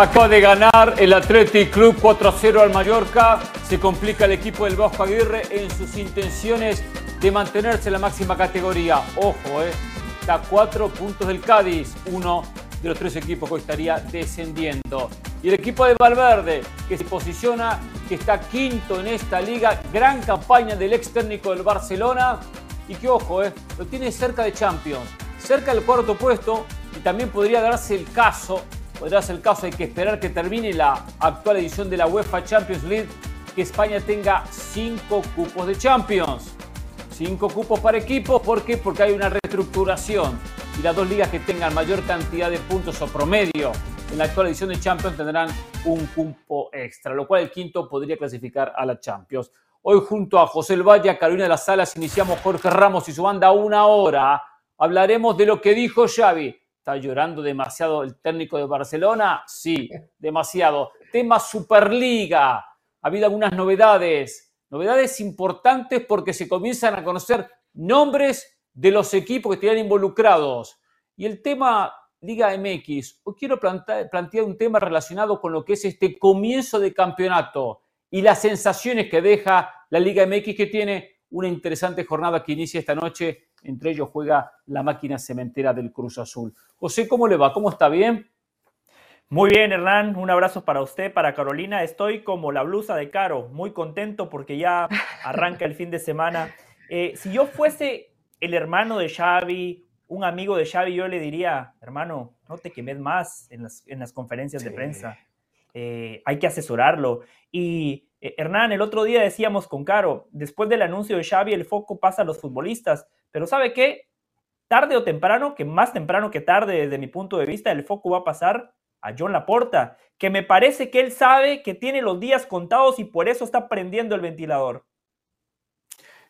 Acaba de ganar el Athletic Club 4-0 al Mallorca. Se complica el equipo del Bosco Aguirre en sus intenciones de mantenerse en la máxima categoría. Ojo, eh, está a cuatro puntos del Cádiz, uno de los tres equipos que estaría descendiendo. Y el equipo de Valverde, que se posiciona, que está quinto en esta liga, gran campaña del ex técnico del Barcelona y que, ojo, eh, lo tiene cerca de Champions, cerca del cuarto puesto y también podría darse el caso podrá ser el caso, hay que esperar que termine la actual edición de la UEFA Champions League, que España tenga cinco cupos de Champions. Cinco cupos para equipos, ¿por qué? Porque hay una reestructuración y las dos ligas que tengan mayor cantidad de puntos o promedio en la actual edición de Champions tendrán un cupo extra, lo cual el quinto podría clasificar a la Champions. Hoy junto a José El Valle, Carolina de las Salas, iniciamos Jorge Ramos y su banda una hora. Hablaremos de lo que dijo Xavi ¿Está llorando demasiado el técnico de Barcelona? Sí, demasiado. Tema Superliga. Ha habido algunas novedades. Novedades importantes porque se comienzan a conocer nombres de los equipos que están involucrados. Y el tema Liga MX, hoy quiero plantear, plantear un tema relacionado con lo que es este comienzo de campeonato y las sensaciones que deja la Liga MX que tiene una interesante jornada que inicia esta noche entre ellos juega la máquina cementera del Cruz Azul. José, ¿cómo le va? ¿Cómo está? ¿Bien? Muy bien, Hernán. Un abrazo para usted, para Carolina. Estoy como la blusa de Caro, muy contento porque ya arranca el fin de semana. Eh, si yo fuese el hermano de Xavi, un amigo de Xavi, yo le diría, hermano, no te quemes más en las, conferencias de prensa. Eh, hay que asesorarlo. Y eh, Hernán, el otro día decíamos con Caro, después del anuncio de Xavi, el foco pasa a los futbolistas. Pero ¿sabe qué? Tarde o temprano, que más temprano que tarde desde mi punto de vista, el foco va a pasar a John Laporta, que me parece que él sabe que tiene los días contados y por eso está prendiendo el ventilador.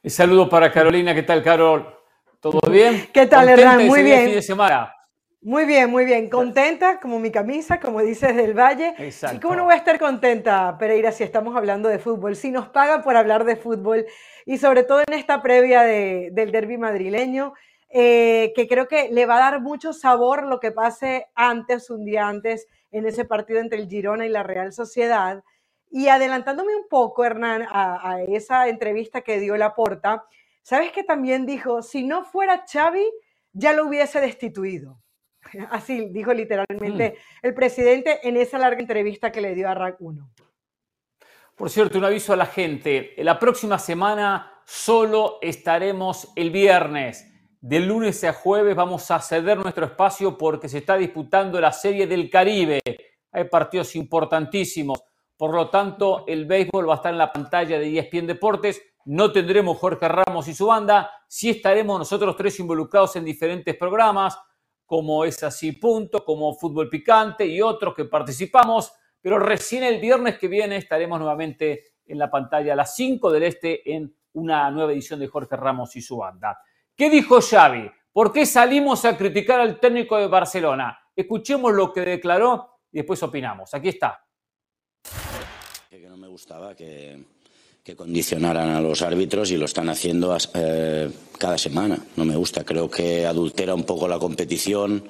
Un saludo para Carolina, ¿qué tal, Carol? ¿Todo bien? ¿Qué tal, Hernán? Muy bien. Fin de semana. Muy bien, muy bien. Contenta, como mi camisa, como dices del Valle. Exacto. ¿Y cómo no voy a estar contenta, Pereira, si estamos hablando de fútbol? Si nos pagan por hablar de fútbol y sobre todo en esta previa del derby madrileño, eh, que creo que le va a dar mucho sabor lo que pase antes, un día antes, en ese partido entre el Girona y la Real Sociedad. Y adelantándome un poco, Hernán, a, a esa entrevista que dio Laporta, ¿sabes que también dijo, si no fuera Xavi, ya lo hubiese destituido? Así dijo literalmente mm. el presidente en esa larga entrevista que le dio a RAC 1. Por cierto, un aviso a la gente. La próxima semana solo estaremos el viernes. De lunes a jueves vamos a ceder nuestro espacio porque se está disputando la Serie del Caribe. Hay partidos importantísimos. Por lo tanto, el béisbol va a estar en la pantalla de ESPN Deportes. No tendremos Jorge Ramos y su banda. Sí estaremos nosotros tres involucrados en diferentes programas como es así punto, como fútbol picante y otros que participamos, pero recién el viernes que viene estaremos nuevamente en la pantalla a las 5 del Este en una nueva edición de Jorge Ramos y su banda. ¿Qué dijo Xavi? ¿Por qué salimos a criticar al técnico de Barcelona? Escuchemos lo que declaró y después opinamos. Aquí está. Que no me gustaba que que condicionaran a los árbitros y lo están haciendo eh, cada semana. No me gusta, creo que adultera un poco la competición.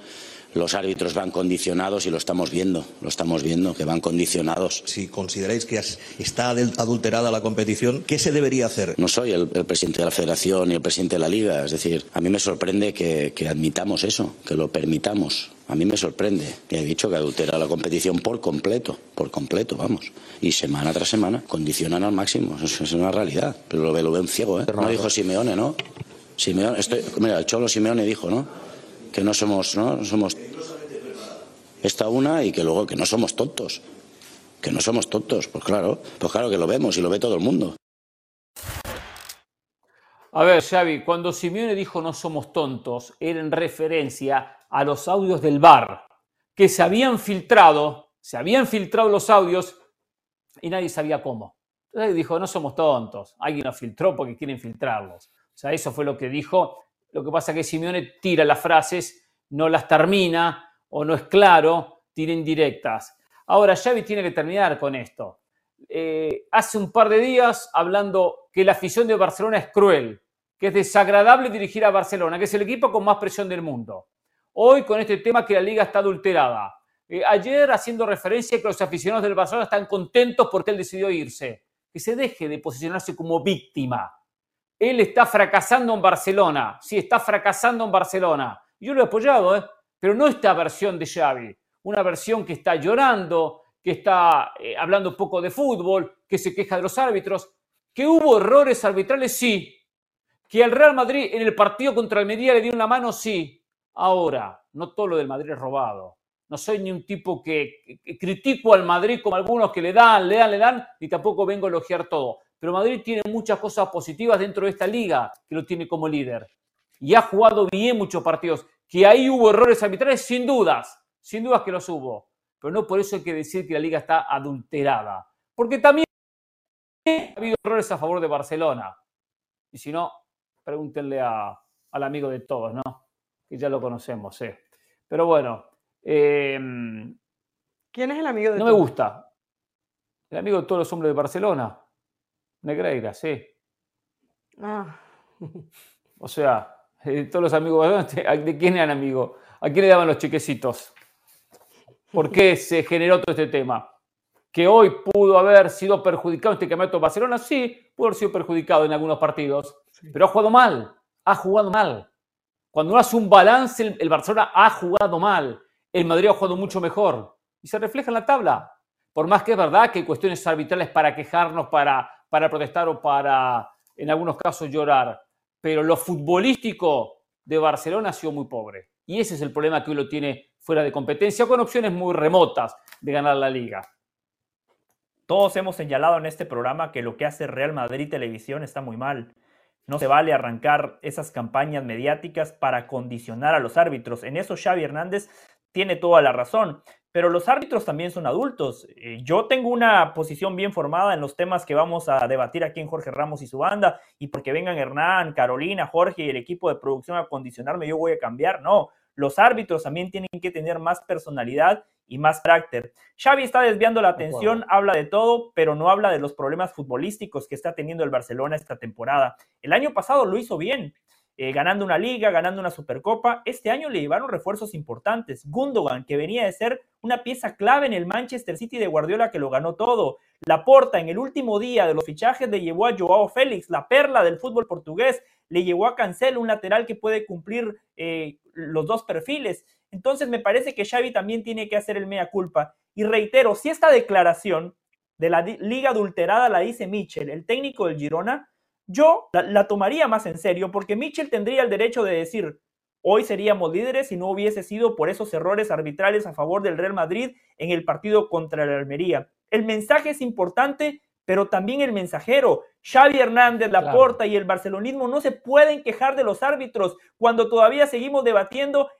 Los árbitros van condicionados y lo estamos viendo, lo estamos viendo, que van condicionados. Si consideráis que está adulterada la competición, ¿qué se debería hacer? No soy el, presidente de la federación ni el presidente de la liga, es decir, a mí me sorprende que admitamos eso, que lo permitamos. A mí me sorprende. que he dicho que adultera la competición por completo, por completo, vamos. Y semana tras semana condicionan al máximo. Eso es una realidad. Pero lo, ve, lo ven ciego, ¿eh? No dijo Simeone, ¿no? Simeone, estoy, mira, el Cholo Simeone dijo, ¿no? Que no somos, ¿no? Somos esta una y que luego que no somos tontos. Que no somos tontos, pues claro, pues claro que lo vemos y lo ve todo el mundo. A ver, Xavi, cuando Simeone dijo no somos tontos, era en referencia a los audios del bar, que se habían filtrado, se habían filtrado los audios y nadie sabía cómo. Entonces dijo, no somos tontos, alguien los filtró porque quieren filtrarlos. O sea, eso fue lo que dijo. Lo que pasa es que Simeone tira las frases, no las termina o no es claro, tira indirectas. Ahora, Xavi tiene que terminar con esto. Eh, hace un par de días hablando que la afición de Barcelona es cruel, que es desagradable dirigir a Barcelona, que es el equipo con más presión del mundo. Hoy con este tema que la liga está adulterada. Eh, ayer haciendo referencia que los aficionados del Barcelona están contentos porque él decidió irse. Que se deje de posicionarse como víctima. Él está fracasando en Barcelona. Sí, está fracasando en Barcelona. Yo lo he apoyado, ¿eh? pero no esta versión de Xavi. Una versión que está llorando, que está eh, hablando un poco de fútbol, que se queja de los árbitros. Que hubo errores arbitrales, sí. Que al Real Madrid en el partido contra el Medellín le dio una mano, sí. Ahora, no todo lo del Madrid es robado. No soy ni un tipo que, critico al Madrid como algunos que le dan, le dan, le dan, y tampoco vengo a elogiar todo. Pero Madrid tiene muchas cosas positivas dentro de esta liga que lo tiene como líder. Y ha jugado bien muchos partidos. Que ahí hubo errores arbitrales, sin dudas. Sin dudas que los hubo. Pero no por eso hay que decir que la liga está adulterada. Porque también ha habido errores a favor de Barcelona. Y si no, pregúntenle al amigo de todos, ¿no? Que ya lo conocemos, ¿eh? Pero bueno, Em, ¿Quién es el amigo de No me gusta. El amigo de todos los hombres de Barcelona. Negreira, sí. Ah. O sea, eh, todos los amigos, ¿de quién eran amigos? ¿A quién le daban los chequecitos? ¿Por qué se generó todo este tema? Que hoy pudo haber sido perjudicado este campeonato de Barcelona, sí, pudo haber sido perjudicado en algunos partidos, pero ha jugado mal, ha jugado mal. Cuando uno hace un balance, el Barcelona ha jugado mal el Madrid ha jugado mucho mejor y se refleja en la tabla. Por más que es verdad que hay cuestiones arbitrales para quejarnos, para, para protestar o para, en algunos casos, llorar. Pero lo futbolístico de Barcelona ha sido muy pobre. Y ese es el problema que hoy lo tiene fuera de competencia, con opciones muy remotas de ganar la liga. Todos hemos señalado en este programa que lo que hace Real Madrid Televisión está muy mal. No se vale arrancar esas campañas mediáticas para condicionar a los árbitros. En eso Xavi Hernández tiene toda la razón, pero los árbitros también son adultos. Eh, yo tengo una posición bien formada en los temas que vamos a debatir aquí en Jorge Ramos y su banda, y porque vengan Hernán, Carolina, Jorge y el equipo de producción a condicionarme, yo voy a cambiar. No, los árbitros también tienen que tener más personalidad y más carácter. Xavi está desviando la atención, habla de todo, pero no habla de los problemas futbolísticos que está teniendo el Barcelona esta temporada. El año pasado lo hizo bien, eh, ganando una liga, ganando una supercopa. Este año le llevaron refuerzos importantes. Gundogan, que venía de ser una pieza clave en el Manchester City de Guardiola, que lo ganó todo. Laporta, en el último día de los fichajes, le llevó a Joao Félix, la perla del fútbol portugués. Le llevó a Cancelo, un lateral que puede cumplir eh, los dos perfiles. Entonces me parece que Xavi también tiene que hacer el mea culpa. Y reitero, si esta declaración de la liga adulterada la dice Mitchell, el técnico del Girona, yo la, tomaría más en serio porque Mitchell tendría el derecho de decir, hoy seríamos líderes si no hubiese sido por esos errores arbitrales a favor del Real Madrid en el partido contra la Almería. El mensaje es importante, pero también el mensajero. Xavi Hernández, Laporta y el barcelonismo no se pueden quejar de los árbitros cuando todavía seguimos debatiendo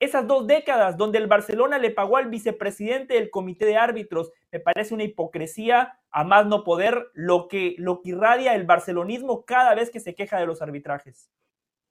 esas dos décadas donde el Barcelona le pagó al vicepresidente del comité de árbitros, me parece una hipocresía a más no poder lo que, lo que irradia el barcelonismo cada vez que se queja de los arbitrajes.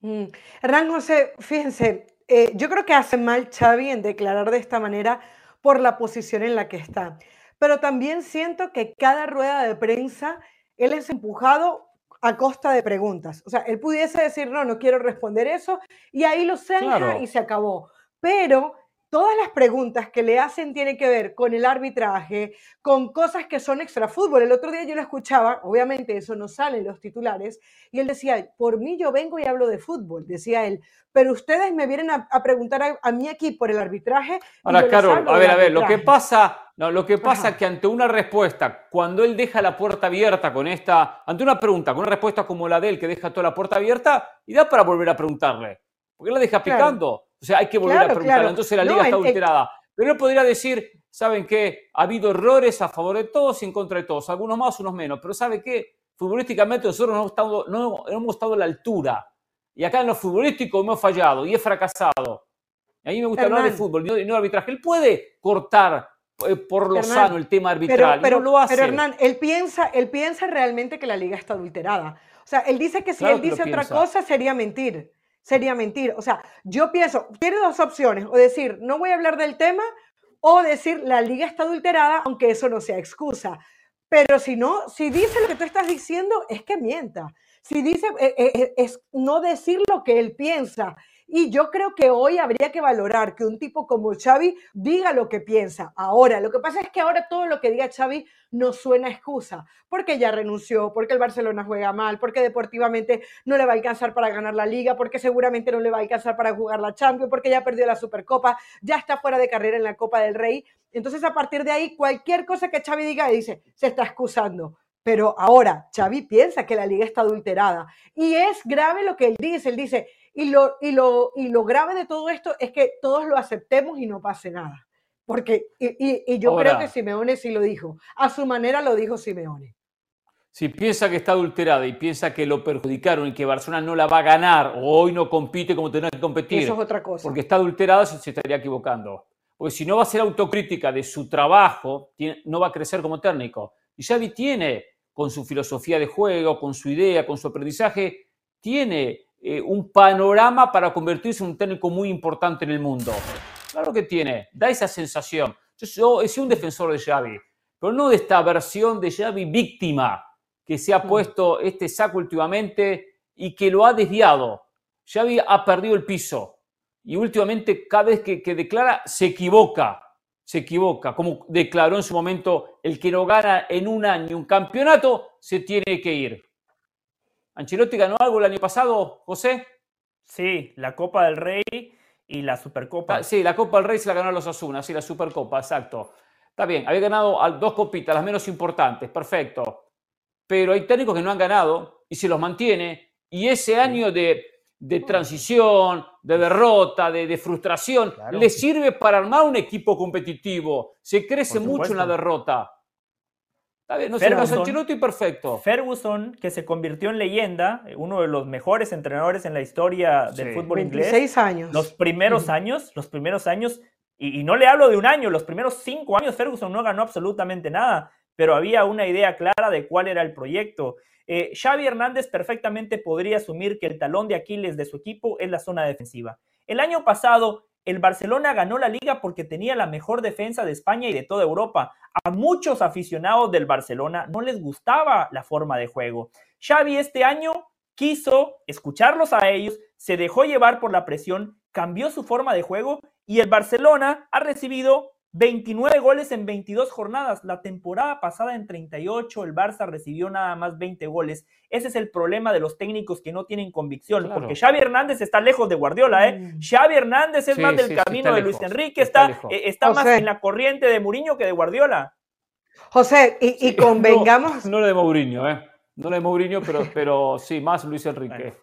Mm. Hernán José, fíjense, eh, yo creo que hace mal Xavi en declarar de esta manera por la posición en la que está, pero también siento que cada rueda de prensa él es empujado a costa de preguntas. O sea, él pudiese decir, no, no quiero responder eso, y ahí lo zanja y se acabó pero todas las preguntas que le hacen tienen que ver con el arbitraje, con cosas que son extra fútbol. El otro día yo lo escuchaba, obviamente eso no sale en los titulares, y él decía, por mí yo vengo y hablo de fútbol, decía él, pero ustedes me vienen a, preguntar a, mí aquí por el arbitraje. Ahora, Carol, a ver, a ver, lo que pasa, no, lo que pasa es que ante una respuesta, cuando él deja la puerta abierta con esta, ante una pregunta, con una respuesta como la de él, que deja toda la puerta abierta, y da para volver a preguntarle. ¿Por qué la deja picando? O sea, hay que volver a preguntarlo. Entonces la liga está adulterada. Pero él podría decir, ¿saben qué? Ha habido errores a favor de todos y en contra de todos. Algunos más, unos menos. Pero ¿sabe qué? Futbolísticamente nosotros no hemos estado, no, hemos estado a la altura. Y acá en lo futbolístico hemos fallado y he fracasado. a mí me gusta hablar de fútbol y no, de arbitraje. Él puede cortar eh, por lo sano el tema arbitral. Pero, no lo hace. pero Hernán, él piensa, él piensa realmente que la liga está adulterada. O sea, él dice que si él dice otra cosa sería mentir sería mentir. O sea, yo pienso, tiene dos opciones, o decir, no voy a hablar del tema, o decir, la liga está adulterada, aunque eso no sea excusa. Pero si no, si dice lo que tú estás diciendo, es que mienta. Si dice, eh, eh, eh, es no decir lo que él piensa. Y yo creo que hoy habría que valorar que un tipo como Xavi diga lo que piensa. Ahora, lo que pasa es que ahora todo lo que diga Xavi no suena excusa, porque ya renunció, porque el Barcelona juega mal, porque deportivamente no le va a alcanzar para ganar la liga, porque seguramente no le va a alcanzar para jugar la Champions, porque ya perdió la Supercopa, ya está fuera de carrera en la Copa del Rey. Entonces, a partir de ahí, cualquier cosa que Xavi diga, dice, se está excusando. Pero ahora Xavi piensa que la liga está adulterada. Y es grave lo que él dice. Él dice, y lo, y lo, y lo grave de todo esto es que todos lo aceptemos y no pase nada. Porque, y, yo creo que Simeone sí lo dijo. A su manera lo dijo Simeone. Si piensa que está adulterada y piensa que lo perjudicaron y que Barcelona no la va a ganar o hoy no compite como tendrá que competir. Eso es otra cosa. Porque está adulterada, se estaría equivocando. Porque si no va a ser autocrítica de su trabajo, no va a crecer como técnico. Y Xavi tiene con su filosofía de juego, con su idea, con su aprendizaje, tiene eh, un panorama para convertirse en un técnico muy importante en el mundo. Claro que tiene, da esa sensación. Yo, he sido un defensor de Xavi, pero no de esta versión de Xavi víctima que se ha mm. puesto este saco últimamente y que lo ha desviado. Xavi ha perdido el piso y últimamente cada vez que declara se equivoca se equivoca, como declaró en su momento, el que no gana en un año un campeonato se tiene que ir. ¿Ancelotti ganó algo el año pasado, José? Sí, la Copa del Rey y la Supercopa. Ah, sí, la Copa del Rey se la ganó a los Asuna, sí, la Supercopa, exacto. Está bien, había ganado dos copitas, las menos importantes, perfecto. Pero hay técnicos que no han ganado y se los mantiene. Y ese año de de transición, de derrota, de, frustración, le sirve para armar un equipo competitivo. Se crece mucho en la derrota. Está bien, no Ferguson, perfecto. Ferguson, que se convirtió en leyenda, uno de los mejores entrenadores en la historia del fútbol 26 inglés. años. Los primeros años, los primeros años, y, y no le hablo de un año, los primeros cinco años Ferguson no ganó absolutamente nada, pero había una idea clara de cuál era el proyecto. Eh, Xavi Hernández perfectamente podría asumir que el talón de Aquiles de su equipo es la zona defensiva. El año pasado, el Barcelona ganó la liga porque tenía la mejor defensa de España y de toda Europa. A muchos aficionados del Barcelona no les gustaba la forma de juego. Xavi este año quiso escucharlos a ellos, se dejó llevar por la presión, cambió su forma de juego y el Barcelona ha recibido 29 goles en 22 jornadas. La temporada pasada en 38 el Barça recibió nada más 20 goles. Ese es el problema de los técnicos que no tienen convicción, porque Xavi Hernández está lejos de Guardiola, ¿eh? Mm. Xavi Hernández es más del camino de Luis Enrique, está, está, más en la corriente de Mourinho que de Guardiola. José, y, convengamos... No, lo de Mourinho, ¿eh? No lo de Mourinho, pero, pero sí, más Luis Enrique.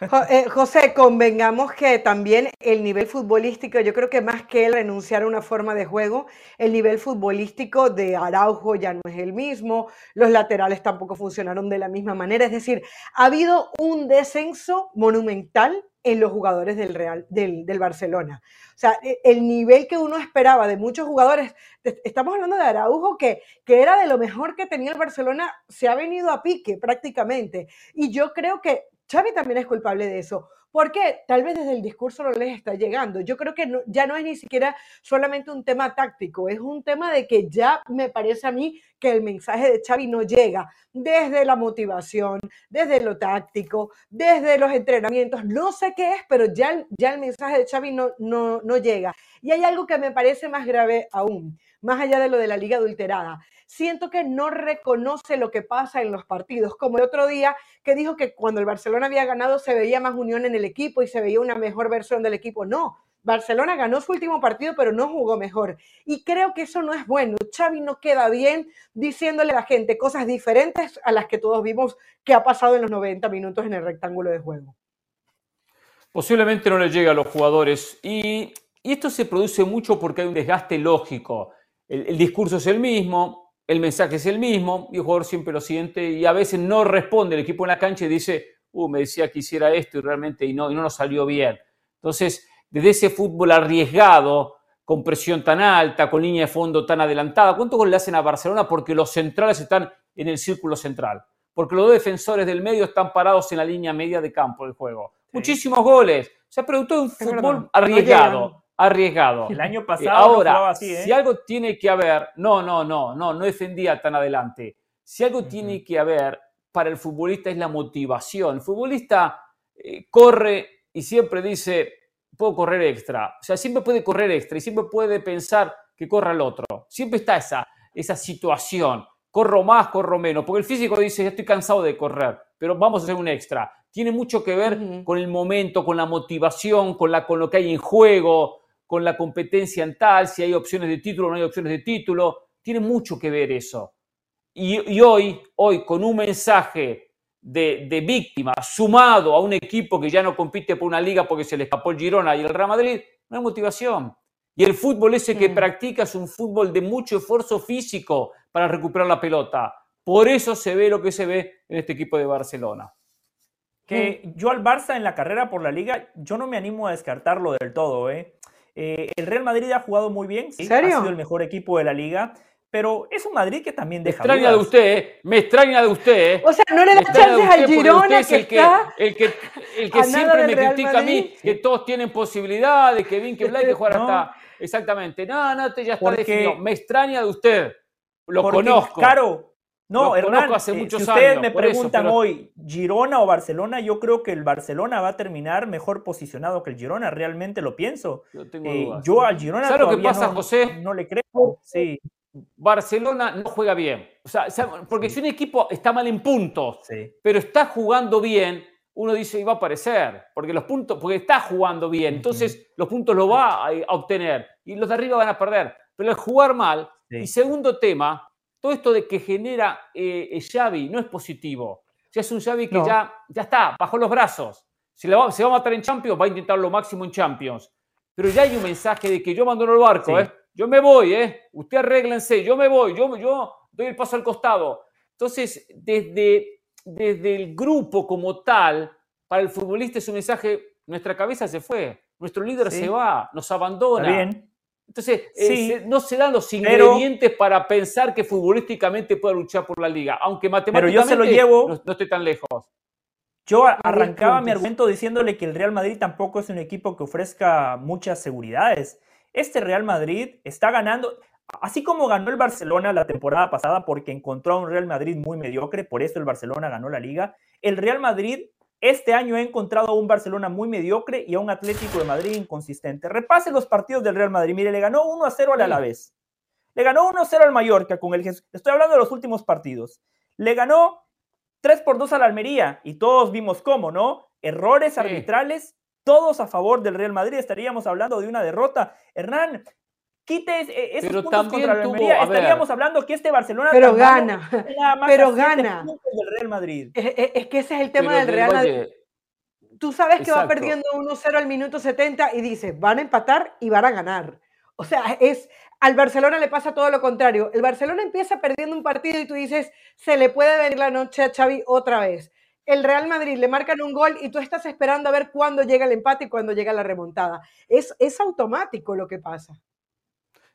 Eh, José, convengamos que también el nivel futbolístico, yo creo que más que el renunciar a una forma de juego, el nivel futbolístico de Araujo ya no es el mismo, los laterales tampoco funcionaron de la misma manera, es decir, ha habido un descenso monumental en los jugadores del Real, del, del, Barcelona. O sea, e, el nivel que uno esperaba de muchos jugadores, estamos hablando de Araujo, que, que era de lo mejor que tenía el Barcelona, se ha venido a pique prácticamente. Y yo creo que Xavi también es culpable de eso. Porque tal vez desde el discurso no les está llegando. Yo creo que ya no es ni siquiera solamente un tema táctico, es un tema de que ya me parece a mí que el mensaje de Xavi no llega desde la motivación, desde lo táctico, desde los entrenamientos, no sé qué es, pero ya, ya el mensaje de Xavi no, no, no llega. Y hay algo que me parece más grave aún, más allá de lo de la liga adulterada siento que no reconoce lo que pasa en los partidos, como el otro día que dijo que cuando el Barcelona había ganado se veía más unión en el equipo y se veía una mejor versión del equipo. No, Barcelona ganó su último partido, pero no jugó mejor. Y creo que eso no es bueno. Xavi no queda bien diciéndole a la gente cosas diferentes a las que todos vimos que ha pasado en los 90 minutos en el rectángulo de juego. Posiblemente no le llega a los jugadores. Y, esto se produce mucho porque hay un desgaste lógico. El discurso es el mismo, el mensaje es el mismo y el jugador siempre lo siente y a veces no responde el equipo en la cancha y dice, uh, me decía que hiciera esto y realmente y no, y no nos salió bien. Entonces, desde ese fútbol arriesgado, con presión tan alta, con línea de fondo tan adelantada, ¿cuántos goles le hacen a Barcelona? Porque los centrales están en el círculo central, porque los dos defensores del medio están parados en la línea media de campo del juego. Muchísimos goles. Se ha producido un fútbol arriesgado arriesgado. El año pasado ahora, así, ¿eh? si algo tiene que haber, no, no, no, no, no defendía tan adelante. Si algo tiene que haber para el futbolista es la motivación. El futbolista eh, corre y siempre dice, puedo correr extra. O sea, siempre puede correr extra y siempre puede pensar que corra el otro. Siempre está esa, esa situación. Corro más, corro menos. Porque el físico dice, estoy cansado de correr, pero vamos a hacer un extra. Tiene mucho que ver con el momento, con la motivación, con, la, con lo que hay en juego, con la competencia en tal, si hay opciones de título o no hay opciones de título. Tiene mucho que ver eso. Y, y hoy, hoy, con un mensaje de, de víctima sumado a un equipo que ya no compite por una liga porque se le escapó el Girona y el Real Madrid, no hay motivación. Y el fútbol ese que mm. practica es un fútbol de mucho esfuerzo físico para recuperar la pelota. Por eso se ve lo que se ve en este equipo de Barcelona. Que mm. yo al Barça en la carrera por la liga, yo no me animo a descartarlo del todo. ¿eh? Eh el Real Madrid ha jugado muy bien, ha sido el mejor equipo de la liga pero es un Madrid que también deja. Me extraña de usted, ¿eh? me extraña de usted. ¿eh? O sea, no le da chances al Girona que, el que el que, el que siempre me critica a mí, que todos tienen posibilidades, que bien que Blay que jugar hasta. Exactamente. No, no, te ya está definido. Me extraña de usted. Lo conozco. Claro. No, Hernán, hace eh, muchos si ustedes me preguntan hoy, Girona o Barcelona, yo creo que el Barcelona va a terminar mejor posicionado que el Girona, realmente lo pienso. Yo, tengo eh, yo al Girona ¿Sabes lo que pasa, no, José? No le creo. Sí. Barcelona no juega bien. O sea, porque si un equipo está mal en puntos, pero está jugando bien, uno dice, y va a aparecer, porque los puntos, porque está jugando bien, entonces los puntos lo va a, obtener y los de arriba van a perder. Pero el jugar mal, y segundo tema, todo esto de que genera eh, Xavi no es positivo. Sea, es un Xavi que ya, ya está, bajó los brazos. Si se va a matar en Champions, va a intentar lo máximo en Champions. Pero ya hay un mensaje de que yo abandono el barco, ¿eh? yo me voy, ¿eh? Usted arréglense, yo me voy, yo, yo doy el paso al costado. Entonces, desde, desde el grupo como tal, para el futbolista es un mensaje, nuestra cabeza se fue, nuestro líder se va, nos abandona. bien. Entonces, eh, no se dan los ingredientes para pensar que futbolísticamente pueda luchar por la liga, aunque matemáticamente yo se lo llevo, no, no estoy tan lejos. Yo arrancaba mi argumento diciéndole que el Real Madrid tampoco es un equipo que ofrezca muchas seguridades. Este Real Madrid está ganando, así como ganó el Barcelona la temporada pasada porque encontró a un Real Madrid muy mediocre, por eso el Barcelona ganó la liga, el Real Madrid este año ha encontrado a un Barcelona muy mediocre y a un Atlético de Madrid inconsistente. Repase los partidos del Real Madrid. Mire, le ganó 1 a 0 al Alavés. Le ganó 1 a 0 al Mallorca con el Estoy hablando de los últimos partidos. Le ganó 3 por 2 al Almería y todos vimos cómo, ¿no? Errores arbitrales todos a favor del Real Madrid, estaríamos hablando de una derrota. Hernán, quite e-, esos pero puntos contra la Almería, estaríamos hablando que este Barcelona pero gana, pero gana. Del Real Madrid. Es, que ese es el tema del Real Madrid. Tú sabes que va perdiendo 1-0 al minuto 70 y dices, van a empatar y van a ganar. O sea, es al Barcelona le pasa todo lo contrario. El Barcelona empieza perdiendo un partido y tú dices, se le puede venir la noche a Xavi otra vez el Real Madrid le marcan un gol y tú estás esperando a ver cuándo llega el empate y cuándo llega la remontada. Es, es automático lo que pasa.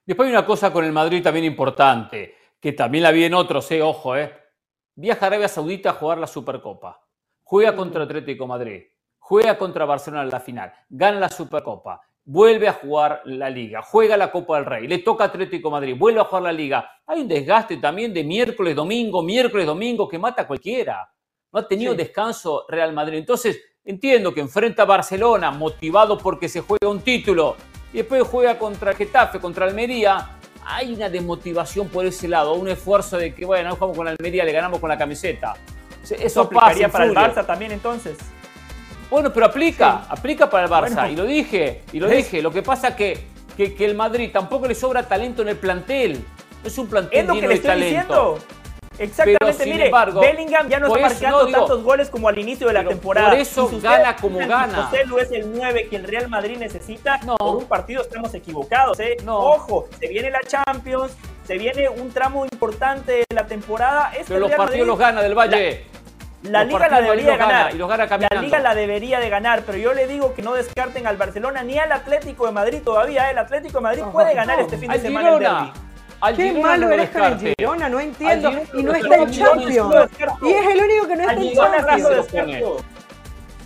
Después hay una cosa con el Madrid también importante, que también la vi en otros, eh, ojo, eh. Viaja a Arabia Saudita a jugar la Supercopa. Juega contra Atlético Madrid. Juega contra Barcelona en la final. Gana la Supercopa. Vuelve a jugar la Liga. Juega la Copa del Rey. Le toca Atlético Madrid. Vuelve a jugar la Liga. Hay un desgaste también de miércoles, domingo, miércoles, domingo que mata a cualquiera no ha tenido descanso Real Madrid. Entonces, entiendo que enfrenta a Barcelona motivado porque se juega un título y después juega contra Getafe, contra Almería. Hay una desmotivación por ese lado, un esfuerzo de que, bueno, no jugamos con Almería, le ganamos con la camiseta. Eso, aplicaría para el Barça también entonces. Bueno, pero aplica, aplica para el Barça. Y lo dije, y lo dije. Lo que pasa que, que, que el Madrid tampoco le sobra talento en el plantel. Es un plantel es lo que le estoy Diciendo. Exactamente, mire, Bellingham ya no está marcando tantos goles como al inicio de la temporada. Por eso gana como gana. José Lu es el 9 que el Real Madrid necesita. No. Por un partido estamos equivocados, ¿eh? No. Ojo, se viene la Champions, se viene un tramo importante de la temporada. Este Pero los partidos los gana del Valle. La, Liga la debería de ganar. Y los gana la Liga la debería de ganar, pero yo le digo que no descarten al Barcelona ni al Atlético de Madrid todavía. El Atlético de Madrid puede ganar este fin de semana el derby. Qué malo eres con el Girona, no entiendo. Y no está en Champions. Y es el único que no está en Champions.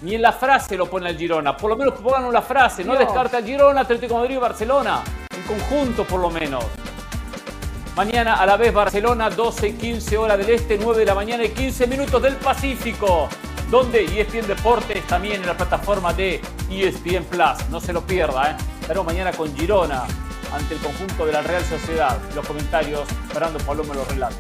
Ni en la frase lo pone el Girona. Por lo menos pongan la frase. No, descarta el Girona, Atlético Madrid y Barcelona. En conjunto, por lo menos. Mañana a la vez Barcelona, 12 y 15 horas del Este, 9 de la mañana y 15 minutos del Pacífico. donde ESPN Deportes, también en la plataforma de ESPN Plus. No se lo pierda, ¿eh? Estaremos mañana con Girona ante el conjunto de la Real Sociedad. Los comentarios, Fernando Palomo, los relatos.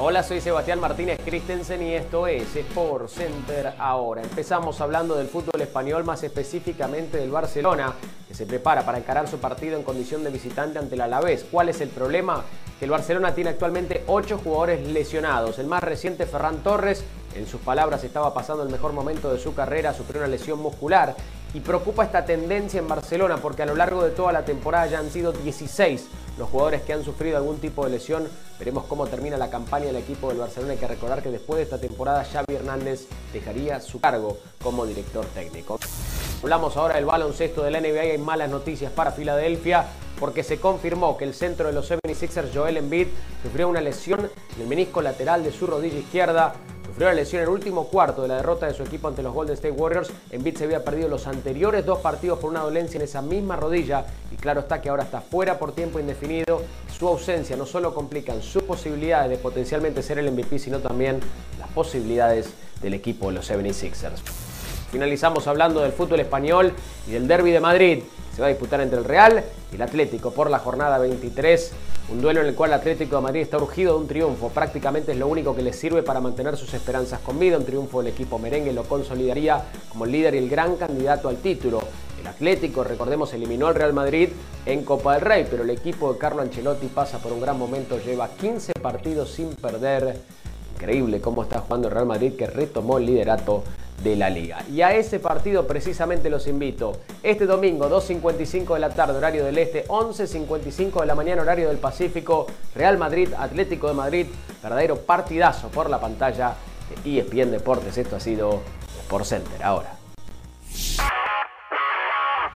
Hola, soy Sebastián Martínez Christensen y esto es Sport Center ahora. Empezamos hablando del fútbol español, más específicamente del Barcelona, que se prepara para encarar su partido en condición de visitante ante el Alavés. ¿Cuál es el problema? Que el Barcelona tiene actualmente ocho jugadores lesionados. El más reciente, Ferran Torres, en sus palabras estaba pasando el mejor momento de su carrera, sufrió una lesión muscular y preocupa esta tendencia en Barcelona porque a lo largo de toda la temporada ya han sido 16 los jugadores que han sufrido algún tipo de lesión. Veremos cómo termina la campaña del equipo del Barcelona. Hay que recordar que después de esta temporada Xavi Hernández dejaría su cargo como director técnico. Hablamos ahora del baloncesto de la NBA y hay malas noticias para Filadelfia porque se confirmó que el centro de los 76ers, Joel Embiid, sufrió una lesión en el menisco lateral de su rodilla izquierda. Sufrió la lesión en el último cuarto de la derrota de su equipo ante los Golden State Warriors. Embiid se había perdido los anteriores dos partidos por una dolencia en esa misma rodilla y claro está que ahora está fuera por tiempo indefinido. Su ausencia no solo complican sus posibilidades de potencialmente ser el MVP, sino también las posibilidades del equipo de los 76ers. Finalizamos hablando del fútbol español y del derby de Madrid. Se va a disputar entre el Real y el Atlético por la jornada 23. Un duelo en el cual el Atlético de Madrid está urgido de un triunfo. Prácticamente es lo único que le sirve para mantener sus esperanzas con vida. Un triunfo del equipo merengue lo consolidaría como el líder y el gran candidato al título. Atlético, recordemos, eliminó al Real Madrid en Copa del Rey, pero el equipo de Carlo Ancelotti pasa por un gran momento, lleva 15 partidos sin perder. Increíble cómo está jugando el Real Madrid que retomó el liderato de la liga. Y a ese partido precisamente los invito. Este domingo, 2.55 de la tarde, horario del Este, 11.55 de la mañana, horario del Pacífico, Real Madrid, Atlético de Madrid, verdadero partidazo por la pantalla de ESPN Deportes. Esto ha sido Sport Center ahora.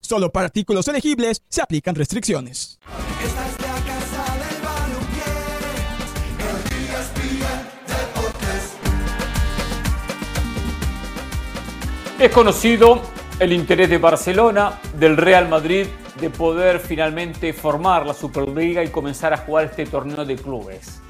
Solo para artículos elegibles se aplican restricciones. Es conocido el interés de Barcelona, del Real Madrid, de poder finalmente formar la Superliga y comenzar a jugar este torneo de clubes.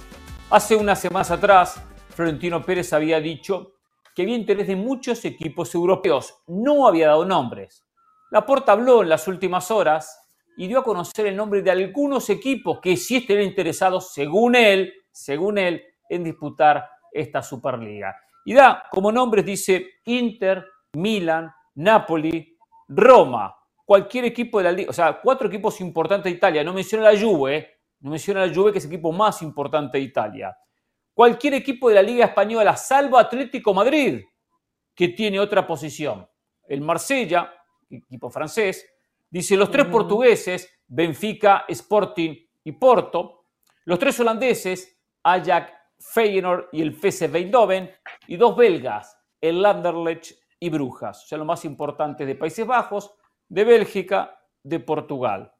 Hace unas semanas atrás, Florentino Pérez había dicho que había interés de muchos equipos europeos. No había dado nombres. La Porta habló en las últimas horas y dio a conocer el nombre de algunos equipos que sí estarían interesados, según él, según él, en disputar esta Superliga. Y da como nombres, dice Inter, Milan, Napoli, Roma, cualquier equipo de la liga, o sea, cuatro equipos importantes de Italia, no menciona la Juve, ¿eh? no menciona la Juve que es el equipo más importante de Italia. Cualquier equipo de la Liga Española, salvo Atlético Madrid, que tiene otra posición. El Marsella, equipo francés, dice los tres portugueses, Benfica, Sporting y Porto, los tres holandeses, Ajax, Feyenoord y el PSV Eindhoven, y dos belgas, el Landerlecht y Brujas, o sea, lo más importante de Países Bajos, de Bélgica, de Portugal.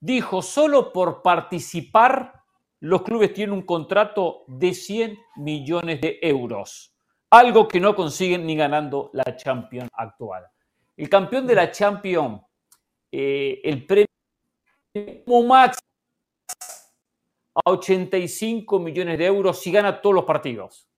Dijo, solo por participar, los clubes tienen un contrato de 100 millones de euros, algo que no consiguen ni ganando la Champions actual. El campeón de la Champions, eh, el premio máximo a 85 millones de euros si gana todos los partidos.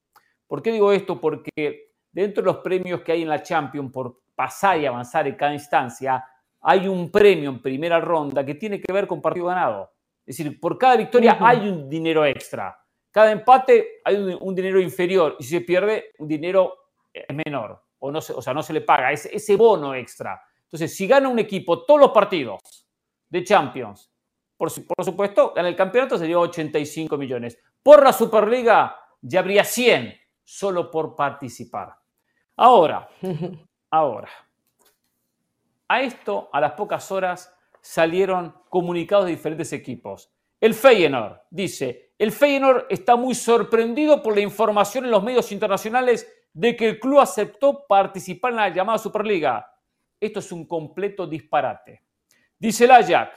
¿Por qué digo esto? Porque dentro de los premios que hay en la Champions por pasar y avanzar en cada instancia, hay un premio en primera ronda que tiene que ver con partido ganado. Es decir, por cada victoria hay un dinero extra. Cada empate hay un, dinero inferior y si se pierde, un dinero es menor. O, no se, o sea, no se le paga ese, ese bono extra. Entonces, si gana un equipo todos los partidos de Champions, por, por supuesto, en el campeonato sería 85 millones. Por la Superliga ya habría 100 solo por participar. Ahora, ahora, a esto, a las pocas horas, salieron comunicados de diferentes equipos. El Feyenoord dice, el Feyenoord está muy sorprendido por la información en los medios internacionales de que el club aceptó participar en la llamada Superliga. Esto es un completo disparate. Dice el Ajax,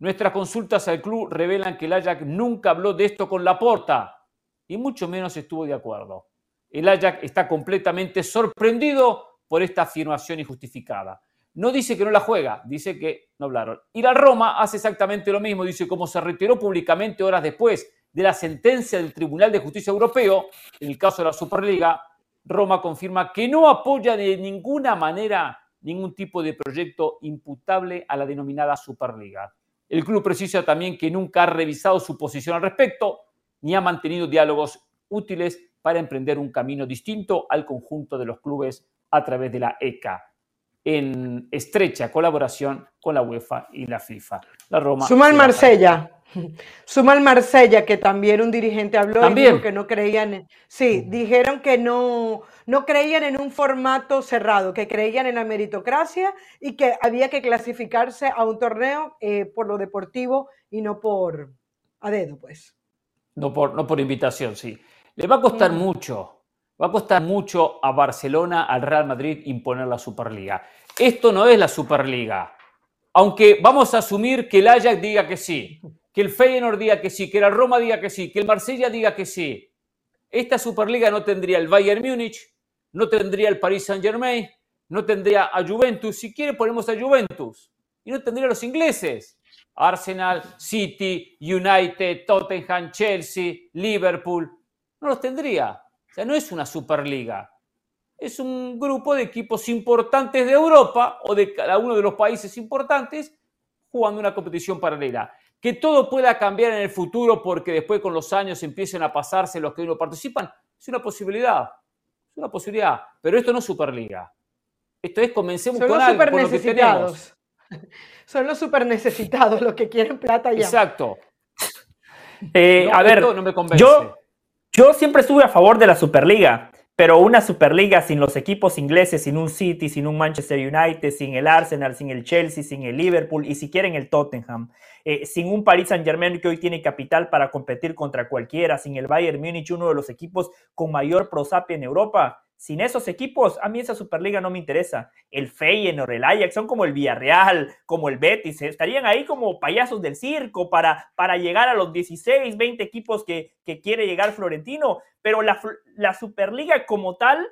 nuestras consultas al club revelan que el Ajax nunca habló de esto con Laporta y mucho menos estuvo de acuerdo. El Ajax está completamente sorprendido por esta afirmación injustificada. No dice que no la juega, dice que no hablaron. Y la Roma hace exactamente lo mismo, dice como se retiró públicamente horas después de la sentencia del Tribunal de Justicia Europeo, en el caso de la Superliga, Roma confirma que no apoya de ninguna manera ningún tipo de proyecto imputable a la denominada Superliga. El club precisa también que nunca ha revisado su posición al respecto ni ha mantenido diálogos útiles para emprender un camino distinto al conjunto de los clubes a través de la ECA, en estrecha colaboración con la UEFA y la FIFA. La Roma. Suma el Marsella. Suma el Marsella, que también un dirigente habló y dijo que no creían en, sí, dijeron que no, no creían en un formato cerrado, que creían en la meritocracia y que había que clasificarse a un torneo eh, por lo deportivo y no por a dedo, pues. No por, no por invitación, sí. Le va a costar mm. mucho, va a costar mucho a Barcelona, al Real Madrid imponer la Superliga. Esto no es la Superliga. Aunque vamos a asumir que el Ajax diga que sí, que el Feyenoord diga que sí, que la Roma diga que sí, que el Marsella diga que sí. Esta Superliga no tendría el Bayern Múnich, no tendría el Paris Saint-Germain, no tendría a Juventus. Si quiere ponemos a Juventus. Y no tendría a los ingleses. Arsenal, City, United, Tottenham, Chelsea, Liverpool no los tendría. O sea, no es una Superliga. Es un grupo de equipos importantes de Europa o de cada uno de los países importantes jugando una competición paralela. Que todo pueda cambiar en el futuro porque después con los años empiecen a pasarse los que no participan, es una posibilidad. Es una posibilidad. Pero esto no es Superliga. Esto es comencemos Son con los algo, lo que tenemos. Son los super necesitados los que quieren plata ya. Exacto. Eh, a ver, no me convence. yo yo siempre estuve a favor de la Superliga, pero una Superliga sin los equipos ingleses, sin un City, sin un Manchester United, sin el Arsenal, sin el Chelsea, sin el Liverpool y si quieren el Tottenham, eh, sin un Paris Saint Germain que hoy tiene capital para competir contra cualquiera, sin el Bayern Múnich, uno de los equipos con mayor prosapia en Europa, sin esos equipos, a mí esa Superliga no me interesa. El Feyenoord, el Ajax, son como el Villarreal, como el Betis, estarían ahí como payasos del circo para, para llegar a los 16, 20 equipos que, quiere llegar Florentino. Pero la Superliga como tal,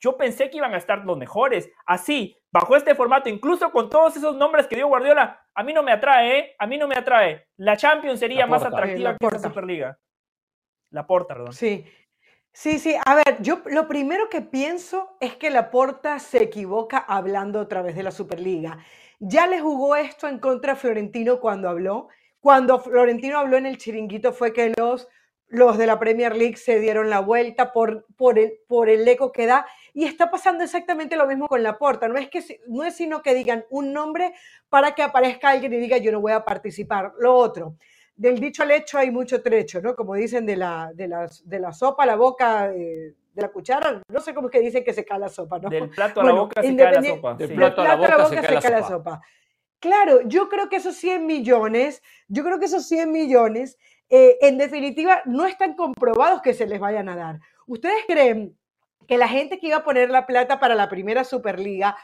yo pensé que iban a estar los mejores. Así, bajo este formato, incluso con todos esos nombres que dio Guardiola, a mí no me atrae, ¿eh? A mí no me atrae. La Champions sería más atractiva que la Superliga. La Porta, perdón. Sí, Sí, sí, a ver, yo lo primero que pienso es que Laporta se equivoca hablando otra vez de la Superliga. Ya le jugó esto en contra a Florentino cuando habló. Cuando Florentino habló en el chiringuito fue que los, los de la Premier League se dieron la vuelta por, por, el, por el eco que da. Y está pasando exactamente lo mismo con Laporta. No es, que, no es sino que digan un nombre para que aparezca alguien y diga yo no voy a participar. Lo otro, del dicho al hecho hay mucho trecho, ¿no? Como dicen de la, de la, de la sopa a la boca, eh, de la cuchara, no sé cómo es que dicen que se cae la sopa, ¿no? Del plato a la boca se cae la sopa. Del plato, a la boca, se, cae, la, sopa. Claro, yo creo que esos 100 millones, yo creo que esos 100 millones, eh, en definitiva, no están comprobados que se les vayan a dar. ¿Ustedes creen que la gente que iba a poner la plata para la primera Superliga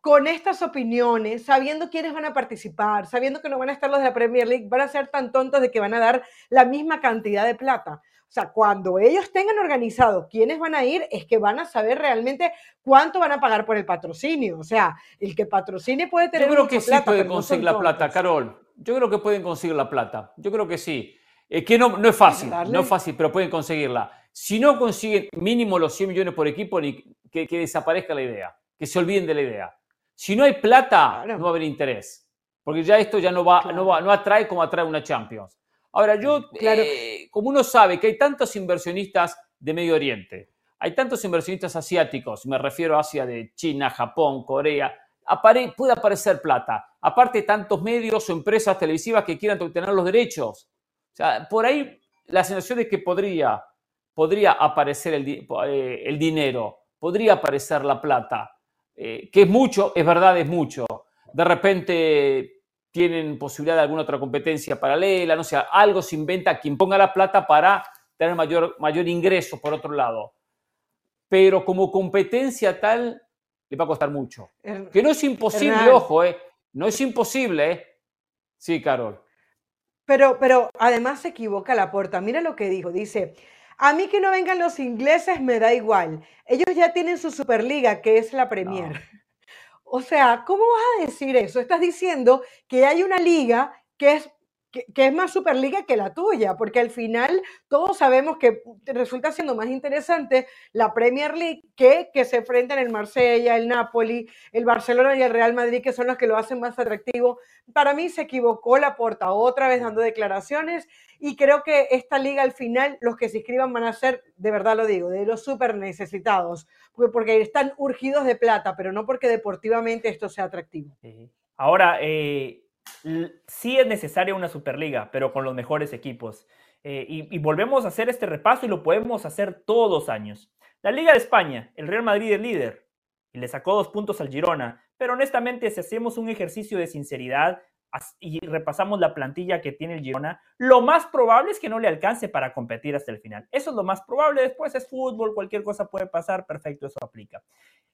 con estas opiniones, sabiendo quiénes van a participar, sabiendo que no van a estar los de la Premier League, van a ser tan tontos de que van a dar la misma cantidad de plata. O sea, cuando ellos tengan organizado quiénes van a ir, es que van a saber realmente cuánto van a pagar por el patrocinio. O sea, el que patrocine puede tener. Yo creo que sí pueden conseguir la plata, Carol. Yo creo que pueden conseguir la plata. Yo creo que sí. Es que no, no es fácil, no es fácil, pero pueden conseguirla. Si no consiguen mínimo los 100 millones por equipo, ni que desaparezca la idea, que se olviden de la idea. Si no hay plata, no va a haber interés. Porque ya esto ya no va, no va, no atrae como atrae una Champions. Ahora, yo, claro. Eh, como uno sabe que hay tantos inversionistas de Medio Oriente, hay tantos inversionistas asiáticos, me refiero a Asia de China, Japón, Corea, puede aparecer plata. Aparte, tantos medios o empresas televisivas que quieran obtener los derechos. O sea, por ahí la sensación es que podría, podría aparecer el, eh, el dinero, podría aparecer la plata. Eh, que es mucho, es verdad, es mucho. De repente tienen posibilidad de alguna otra competencia paralela, no sé, algo se inventa quien ponga la plata para tener mayor, mayor ingreso por otro lado. Pero como competencia tal, le va a costar mucho. que no es imposible, ojo, eh, no es imposible. Eh. Sí, Carol. Pero, pero además se equivoca la puerta. Mira lo que dijo. Dice, a mí que no vengan los ingleses me da igual. Ellos ya tienen su Superliga, que es la Premier. O sea, ¿cómo vas a decir eso? Estás diciendo que hay una liga que es que, es más Superliga que la tuya, porque al final todos sabemos que resulta siendo más interesante la Premier League que que se enfrenten el Marsella, el Napoli, el Barcelona y el Real Madrid, que son los que lo hacen más atractivo. Para mí se equivocó la porta otra vez dando declaraciones y creo que esta liga al final, los que se inscriban van a ser, de verdad lo digo, de los súper necesitados, porque están urgidos de plata, pero no porque deportivamente esto sea atractivo. Ahora, eh, sí es necesaria una Superliga, pero con los mejores equipos. Eh, y, volvemos a hacer este repaso y lo podemos hacer todos los años. La Liga de España, el Real Madrid es líder y le sacó dos puntos al Girona, pero honestamente si hacemos un ejercicio de sinceridad, y repasamos la plantilla que tiene el Girona, lo más probable es que no le alcance para competir hasta el final. Eso es lo más probable. Después es fútbol, cualquier cosa puede pasar. Perfecto, eso aplica.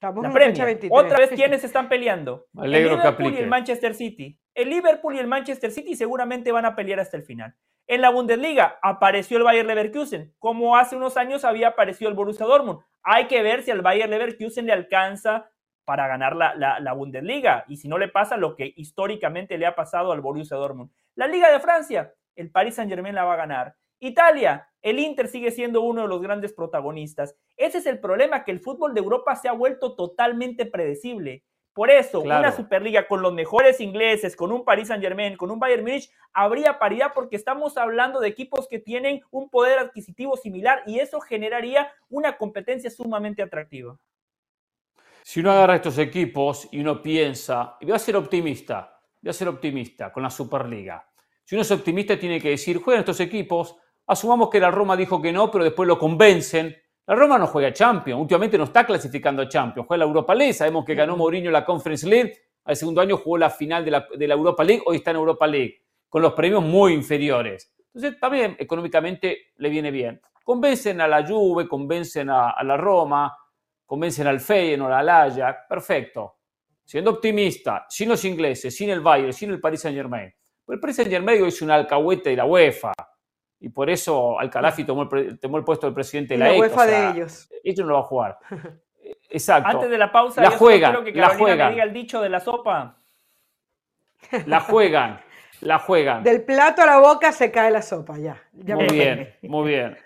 la Premier, otra vez, ¿quiénes están peleando? el Liverpool y el Manchester City. El Liverpool y el Manchester City seguramente van a pelear hasta el final. En la Bundesliga apareció el Bayer Leverkusen, como hace unos años había aparecido el Borussia Dortmund. Hay que ver si al Bayer Leverkusen le alcanza para ganar la, Bundesliga. Y si no le pasa lo que históricamente le ha pasado al Borussia Dortmund. La Liga de Francia, el Paris Saint Germain la va a ganar. Italia, el Inter sigue siendo uno de los grandes protagonistas. Ese es el problema, que el fútbol de Europa se ha vuelto totalmente predecible. Por eso, una Superliga con los mejores ingleses, con un Paris Saint Germain, con un Bayern Munich, habría paridad porque estamos hablando de equipos que tienen un poder adquisitivo similar y eso generaría una competencia sumamente atractiva. Si uno agarra estos equipos y uno piensa, y voy a ser optimista, voy a ser optimista con la Superliga. Si uno es optimista, tiene que decir, juegan estos equipos, asumamos que la Roma dijo que no, pero después lo convencen. La Roma no juega Champions, últimamente no está clasificando a Champions, juega la Europa League, sabemos que ganó Mourinho la Conference League, al segundo año jugó la final de la, Europa League, hoy está en Europa League, con los premios muy inferiores. Entonces también económicamente le viene bien. Convencen a la Juve, convencen a la Roma, convencen al Feyenoord, al Ajax, perfecto. Siendo optimista, sin los ingleses, sin el Bayern, sin el Paris Saint Germain. el Paris Saint Germain es un alcahuete de la UEFA. Y por eso Alcalafi tomó el, tomó el puesto del presidente de la, la UEFA de ellos. Ellos no lo va a jugar. Exacto. Antes de la pausa, la juegan, que la juegan. diga el dicho de la sopa. La juegan, la juegan. Del plato a la boca se cae la sopa, ya. muy bien, muy bien.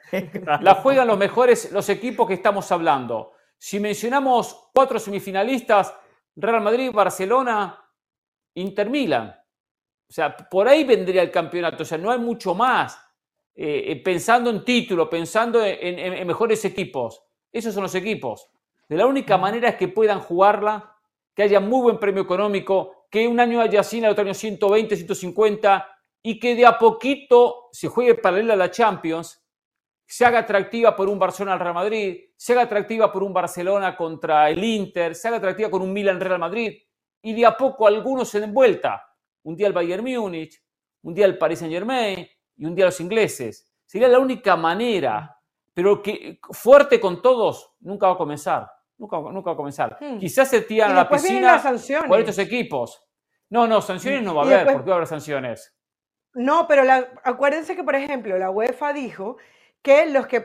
La juegan los mejores, los equipos que estamos hablando. Si mencionamos cuatro semifinalistas, Real Madrid, Barcelona, Inter Milan. O sea, por ahí vendría el campeonato. O sea, no hay mucho más. Eh, eh, pensando en título, pensando en, mejores equipos. Esos son los equipos. De la única manera es que puedan jugarla, que haya muy buen premio económico, que un año haya 100, el otro año 120, 150, y que de a poquito se juegue paralela a la Champions se haga atractiva por un Barcelona al Real Madrid, se haga atractiva por un Barcelona contra el Inter, se haga atractiva con un Milan Real Madrid, y de a poco algunos se den vuelta. Un día el Bayern Múnich, un día el Paris Saint Germain y un día los ingleses. Sería la única manera, pero que fuerte con todos nunca va a comenzar. Nunca, nunca va a comenzar. Hmm. Quizás se tiran a la piscina por estos equipos. No, no, sanciones no va a haber, porque va a haber sanciones. No, pero acuérdense que, por ejemplo, la UEFA dijo que los que,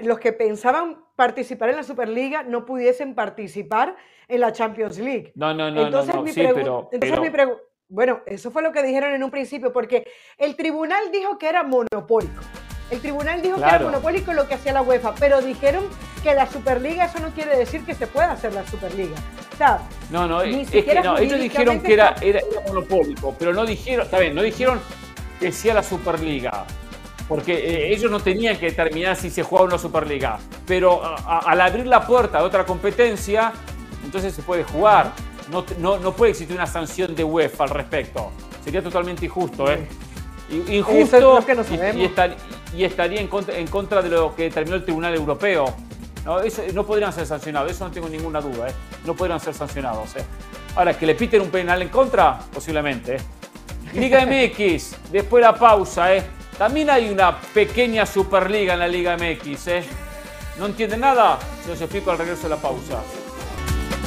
los que pensaban participar en la Superliga no pudiesen participar en la Champions League. No, no, no, entonces, no, sí, pero, bueno, eso fue lo que dijeron en un principio, porque el tribunal dijo que era monopólico. El tribunal dijo que era monopólico lo que hacía la UEFA, pero dijeron que la Superliga, eso no quiere decir que se pueda hacer la Superliga. O sea, no, no, es que no, ellos dijeron que era, era, era monopólico, pero no dijeron, está bien, no dijeron que sea la Superliga porque eh, ellos no tenían que determinar si se juega una Superliga. Pero al abrir la puerta de otra competencia, entonces se puede jugar. No, no, puede existir una sanción de UEFA al respecto. Sería totalmente injusto, ¿eh? Injusto y, estaría en contra, en contra de lo que determinó el Tribunal Europeo. No, eso, no podrían ser sancionados, eso no tengo ninguna duda, ¿eh? No podrían ser sancionados, ¿eh? Ahora, que le piten un penal en contra, posiblemente, ¿eh? Liga MX, después de la pausa, ¿eh? También hay una pequeña Superliga en la Liga MX, ¿eh? ¿No entienden nada? Se los explico al regreso de la pausa.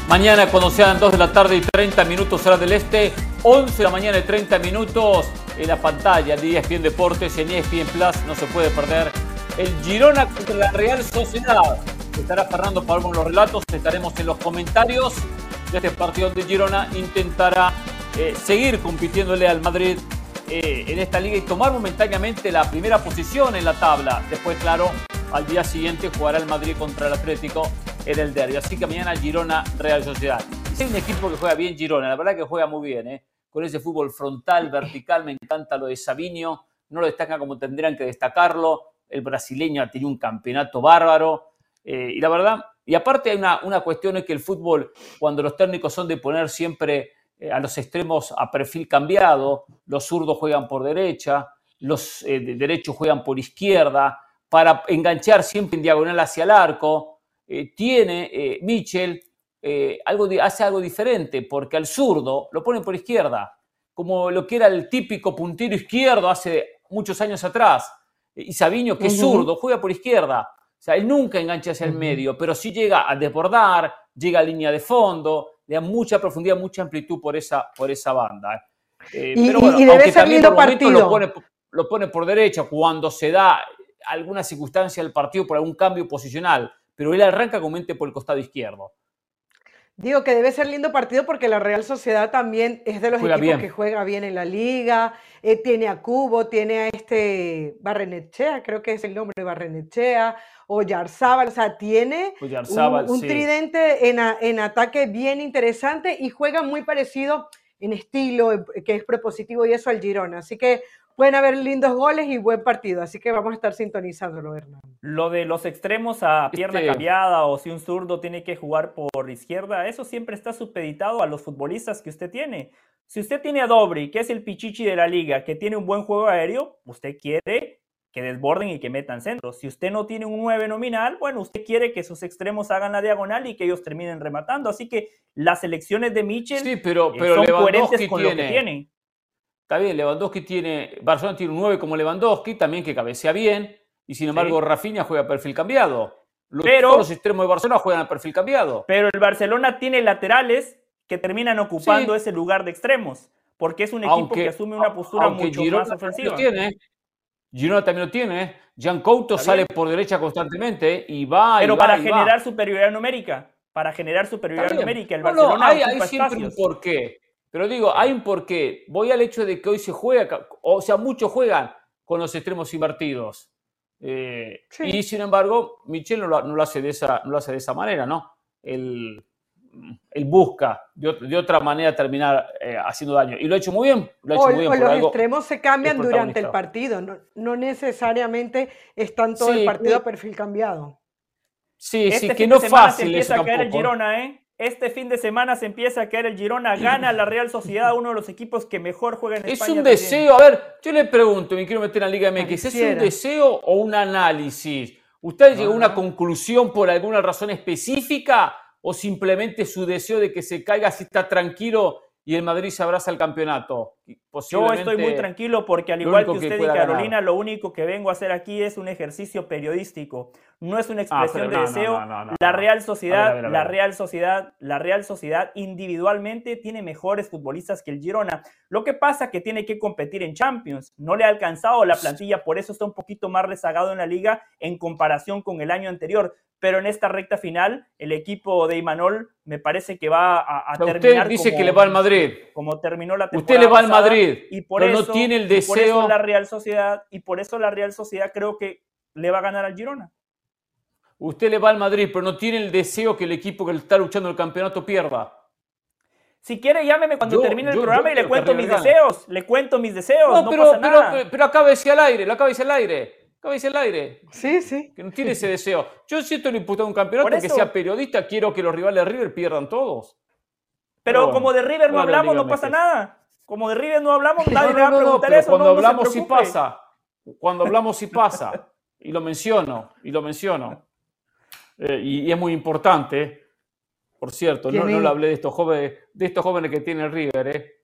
Mañana cuando sean 2 de la tarde y 30 minutos hora del este, 11 de la mañana y 30 minutos en la pantalla de ESPN Deportes en ESPN Plus, no se puede perder el Girona contra la Real Sociedad. Estará Fernando Pablo con los relatos, estaremos en los comentarios de este partido de Girona, intentará eh, seguir compitiéndole al Madrid eh, en esta liga y tomar momentáneamente la primera posición en la tabla. Después, claro, al día siguiente jugará el Madrid contra el Atlético en el derby. Así que mañana Girona Real Sociedad. Hay un equipo que juega bien Girona, la verdad que juega muy bien, ¿eh? con ese fútbol frontal, vertical, me encanta lo de Sabinho, no lo destacan como tendrían que destacarlo. El brasileño ha tenido un campeonato bárbaro. Eh, y la verdad, y aparte hay una, una cuestión es que el fútbol, cuando los técnicos son de poner siempre a los extremos a perfil cambiado, los zurdos juegan por derecha, los eh, derechos juegan por izquierda, para enganchar siempre en diagonal hacia el arco. Eh, tiene Mitchell, algo, hace algo diferente, porque al zurdo lo pone por izquierda, como lo que era el típico puntero izquierdo hace muchos años atrás. Y Sabiño, que es zurdo, juega por izquierda. O sea, él nunca engancha hacia el medio, pero sí llega a desbordar, llega a línea de fondo, le da mucha profundidad, mucha amplitud por esa, por esa banda. Eh, y, pero bueno, lindo partido. Lo pone, lo pone por derecha cuando se da alguna circunstancia del partido por algún cambio posicional, pero él arranca con mente por el costado izquierdo. Digo que debe ser lindo partido porque la Real Sociedad también es de los equipos que juega bien en la liga. Eh, tiene a Cubo, tiene a este Barrenechea, creo que es el nombre de Barrenechea, o Yarzábal, o sea, tiene un, tridente en, en, ataque bien interesante y juega muy parecido en estilo, eh, que es propositivo y eso al Girona. Así que pueden haber lindos goles y buen partido, así que vamos a estar sintonizándolo, Hernán. Lo de los extremos a pierna este cambiada o si un zurdo tiene que jugar por izquierda, eso siempre está supeditado a los futbolistas que usted tiene. Si usted tiene a Dobry, que es el pichichi de la liga, que tiene un buen juego aéreo, usted quiere que desborden y que metan centros. Si usted no tiene un 9 nominal, bueno, usted quiere que sus extremos hagan la diagonal y que ellos terminen rematando. Así que las elecciones de Mitchell sí, pero, pero son coherentes con lo que tiene. Está bien, Lewandowski tiene, Barcelona tiene un 9 como Lewandowski, también que cabecea bien, y sin embargo Rafinha juega a perfil cambiado. Los, pero, todos los extremos de Barcelona juegan a perfil cambiado. Pero el Barcelona tiene laterales que terminan ocupando ese lugar de extremos, porque es un equipo que asume una postura mucho más ofensiva. Tiene, Girona también lo tiene. Jan Couto sale por derecha constantemente y va. Pero y para generar superioridad numérica. Para generar superioridad numérica. El Barcelona no, hay, hay siempre un porqué. Pero digo, hay un porqué. Voy al hecho de que hoy se juega, o sea, muchos juegan con los extremos invertidos. Eh, y sin embargo, Michel no lo, hace de esa, no lo hace de esa manera, ¿no? Él, busca de, otra manera terminar eh, haciendo daño. Y lo ha hecho muy bien. Lo ha hecho muy bien los extremos se cambian durante el partido, no, necesariamente están todo el partido a perfil cambiado. Sí, este sí, que no fácil. empieza a caer el Girona, ¿eh? Este fin de semana se empieza a caer el Girona, gana la Real Sociedad, uno de los equipos que mejor juega en España. Es un deseo, a ver, yo le pregunto, me quiero meter en la Liga MX, ¿es un deseo o un análisis? ¿Usted llegó a una conclusión por alguna razón específica o simplemente su deseo de que se caiga si está tranquilo y el Madrid se abraza el campeonato. Yo estoy muy tranquilo porque al igual que usted y Carolina, lo único que vengo a hacer aquí es un ejercicio periodístico. No es una ah, expresión de deseo. la Real Sociedad, la Real Sociedad, la Real Sociedad individualmente tiene mejores futbolistas que el Girona. Lo que pasa es que tiene que competir en Champions. No le ha alcanzado la plantilla, por eso está un poquito más rezagado en la liga en comparación con el año anterior pero en esta recta final el equipo de Imanol me parece que va a, terminar. Usted dice que le va al Madrid. Como terminó la temporada. Usted le va al Madrid, y por pero eso, no tiene el deseo. por eso la Real Sociedad y por eso la Real Sociedad creo que le va a ganar al Girona. Usted le va al Madrid, pero no tiene el deseo que el equipo que está luchando el campeonato pierda. Si quiere, llámeme cuando termine el programa y le cuento mis deseos. Le cuento mis deseos. No, pero, pasa nada. pero, pero acá al aire, lo acaba de decir al aire. Cabeza el aire. Sí, sí. Que no tiene ese deseo. Yo siento el imputado de un campeonato que sea periodista, quiero que los rivales de River pierdan todos. Pero, como de River no hablamos, no pasa nada. Como de River no hablamos, nadie le va a preguntar eso. Cuando hablamos sí pasa. Cuando hablamos sí pasa. Y lo menciono, y lo menciono. Eh, y, es muy importante, por cierto, no, no le hablé de estos jóvenes, de estos jóvenes que tiene el River, ¿eh?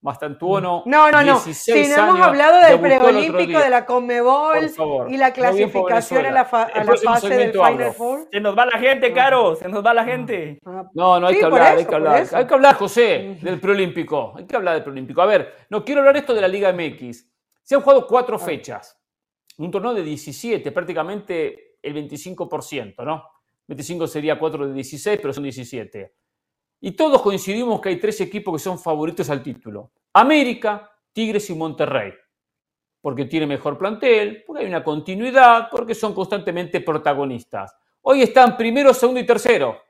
Mastantuono. No, no, no. Si no hemos hablado del preolímpico, de la Conmebol y la clasificación a la, fase del Final Four. Se nos va la gente, Caro, se nos va la gente. Ah. No, no, hay que hablar, hay que hablar. Hay que hablar, José, del preolímpico. Hay que hablar del preolímpico. A ver, no quiero hablar esto de la Liga MX. Se han jugado cuatro fechas. Un torneo de 17, prácticamente el 25%, ¿no? 25 sería 4 de 16, pero son 17. Y todos coincidimos que hay tres equipos que son favoritos al título. América, Tigres y Monterrey. Porque tiene mejor plantel, porque hay una continuidad, porque son constantemente protagonistas. Hoy están primero, segundo y tercero.